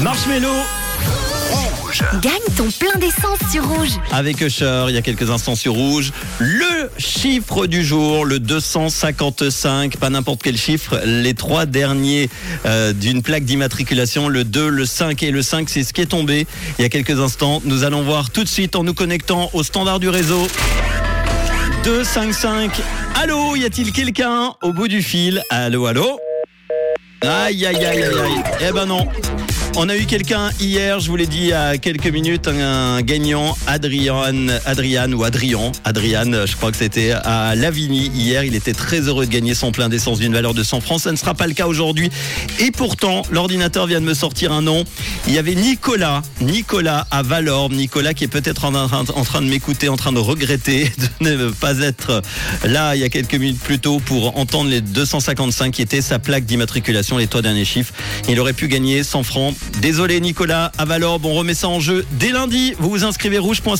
Marshmello Gagne ton plein d'essence sur Rouge. avec Usher, il y a quelques instants sur Rouge. Le chiffre du jour, le 255, pas n'importe quel chiffre, les trois derniers euh, d'une plaque d'immatriculation, le 2, le 5 et le 5, c'est ce qui est tombé il y a quelques instants. Nous allons voir tout de suite en nous connectant au standard du réseau. 255. Allô, y a-t-il quelqu'un au bout du fil? Allô, allô? Aïe, aïe, aïe, aïe, aïe. Eh ben non. On a eu quelqu'un hier, je vous l'ai dit il y a quelques minutes, un gagnant, Adrian, Adrian ou Adrian, Adrian, je crois que c'était à Lavigny hier. Il était très heureux de gagner son plein d'essence d'une valeur de 100 francs. Ça ne sera pas le cas aujourd'hui. Et pourtant, l'ordinateur vient de me sortir un nom. Il y avait Nicolas, Nicolas à Valorbe, Nicolas qui est peut-être en, train- en train de m'écouter, en train de regretter de ne pas être là il y a quelques minutes plus tôt pour entendre les 255 qui était sa plaque d'immatriculation, les trois derniers chiffres. Il aurait pu gagner 100 francs. Désolé Nicolas à Valorbe, on remet ça en jeu dès lundi. Vous vous inscrivez rouge.ch